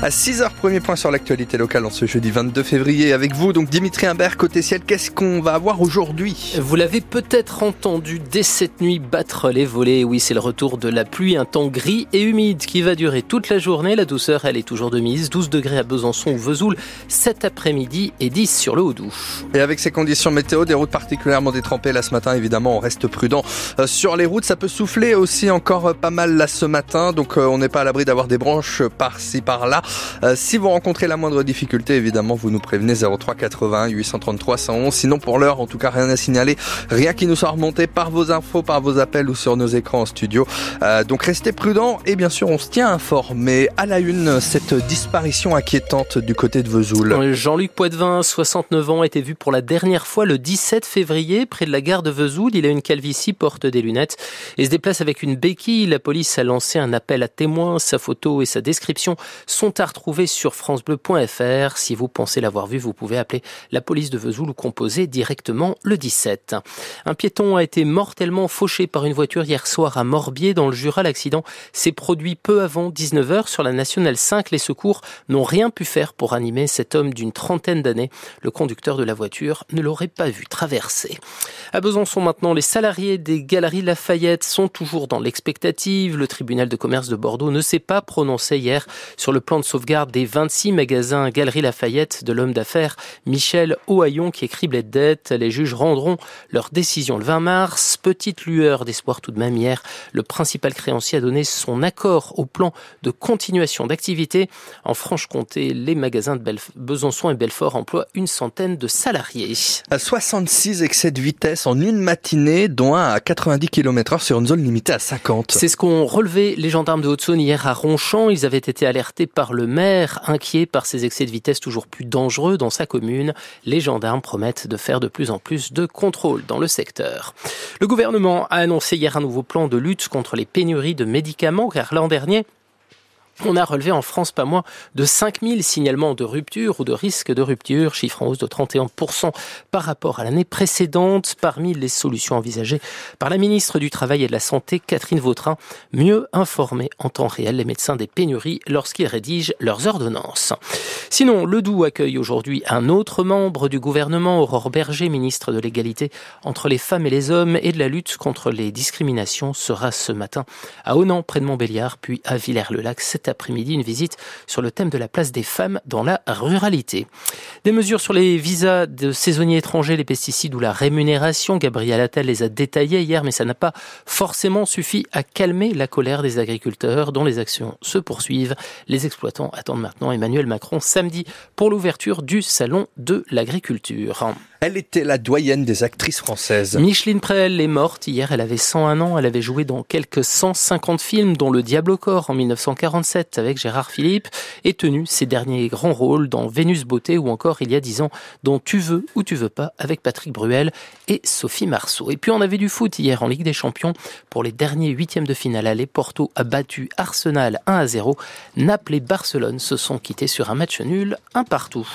À 6h, premier point sur l'actualité locale en ce jeudi 22 février avec vous. Donc Dimitri Imbert, côté ciel, qu'est-ce qu'on va avoir aujourd'hui? Vous l'avez peut-être entendu dès cette nuit battre les volets. Oui, c'est le retour de la pluie, un temps gris et humide qui va durer toute la journée. La douceur, elle est toujours de mise. 12 degrés à Besançon ou Vesoul cet après-midi et 10 sur le Haut-Doubs. Et avec ces conditions météo, des routes particulièrement détrempées là ce matin, évidemment, on reste prudent euh, sur les routes. Ça peut souffler aussi encore pas mal là ce matin, donc euh, on n'est pas à l'abri d'avoir des branches par-ci par-là. Euh, si vous rencontrez la moindre difficulté, évidemment, vous nous prévenez 03 80 833 111. Sinon, pour l'heure, en tout cas, rien à signaler, rien qui nous soit remonté par vos infos, par vos appels ou sur nos écrans en studio. Euh, donc restez prudents et bien sûr, on se tient informé. À la une, cette disparition inquiétante du côté de Vesoul. Jean-Luc Poitvin, 69 ans, était vu pour la dernière fois le 17 février près de la gare de Vesoul. Il a une calvitie, porte des lunettes et se déplace avec une béquille. La police a lancé un appel à témoins. Sa photo et sa description sont à retrouver sur francebleu.fr. Si vous pensez l'avoir vu, vous pouvez appeler la police de Vesoul ou composer directement le 17. Un piéton a été mortellement fauché par une voiture hier soir à Morbier dans le Jura. L'accident s'est produit peu avant 19h sur la nationale 5. Les secours n'ont rien pu faire pour animer cet homme d'une trentaine d'années. Le conducteur de la voiture ne l'aurait pas vu traverser. À Besançon maintenant, les salariés des Galeries Lafayette sont toujours dans l'expectative. Le tribunal de commerce de Bordeaux ne s'est pas prononcé hier sur le plan de sauvegarde des 26 magasins Galerie Lafayette de l'homme d'affaires Michel Ohaillon qui est criblé de dettes. Les juges rendront leur décision le 20 mars. Petite lueur d'espoir tout de même hier. Le principal créancier a donné son accord au plan de continuation d'activité. En Franche-Comté, les magasins de Besançon et Belfort emploient une centaine de salariés. À 66 excès de vitesse en une matinée, dont un à 90 km h sur une zone limitée à 50. C'est ce qu'ont relevé les gendarmes de Haute-Saône hier à Ronchamp. Ils avaient été alertés par le maire, inquiet par ces excès de vitesse toujours plus dangereux dans sa commune. Les gendarmes promettent de faire de plus en plus de contrôles dans le secteur. Le gouvernement a annoncé hier un nouveau plan de lutte contre les pénuries de médicaments, car l'an dernier, on a relevé en France pas moins de 5000 signalements de rupture ou de risque de rupture, chiffre en hausse de 31% par rapport à l'année précédente. Parmi les solutions envisagées par la ministre du Travail et de la Santé, Catherine Vautrin, mieux informer en temps réel les médecins des pénuries lorsqu'ils rédigent leurs ordonnances. Sinon, le Doubs accueille aujourd'hui un autre membre du gouvernement, Aurore Berger, ministre de l'égalité entre les femmes et les hommes et de la lutte contre les discriminations, sera ce matin à Onan, près de Montbéliard, puis à Villers-le-Lac après-midi une visite sur le thème de la place des femmes dans la ruralité. Des mesures sur les visas de saisonniers étrangers, les pesticides ou la rémunération. Gabriel Attal les a détaillées hier, mais ça n'a pas forcément suffi à calmer la colère des agriculteurs dont les actions se poursuivent. Les exploitants attendent maintenant Emmanuel Macron samedi pour l'ouverture du salon de l'agriculture. Elle était la doyenne des actrices françaises. Micheline Prel est morte hier, elle avait 101 ans, elle avait joué dans quelques 150 films dont Le Diable au corps en 1947 avec Gérard Philippe et tenu ses derniers grands rôles dans Vénus Beauté ou encore il y a 10 ans dont Tu veux ou tu veux pas avec Patrick Bruel et Sophie Marceau. Et puis on avait du foot hier en Ligue des Champions pour les derniers huitièmes de finale aller. Porto a battu Arsenal 1 à 0. Naples et Barcelone se sont quittés sur un match nul, un partout.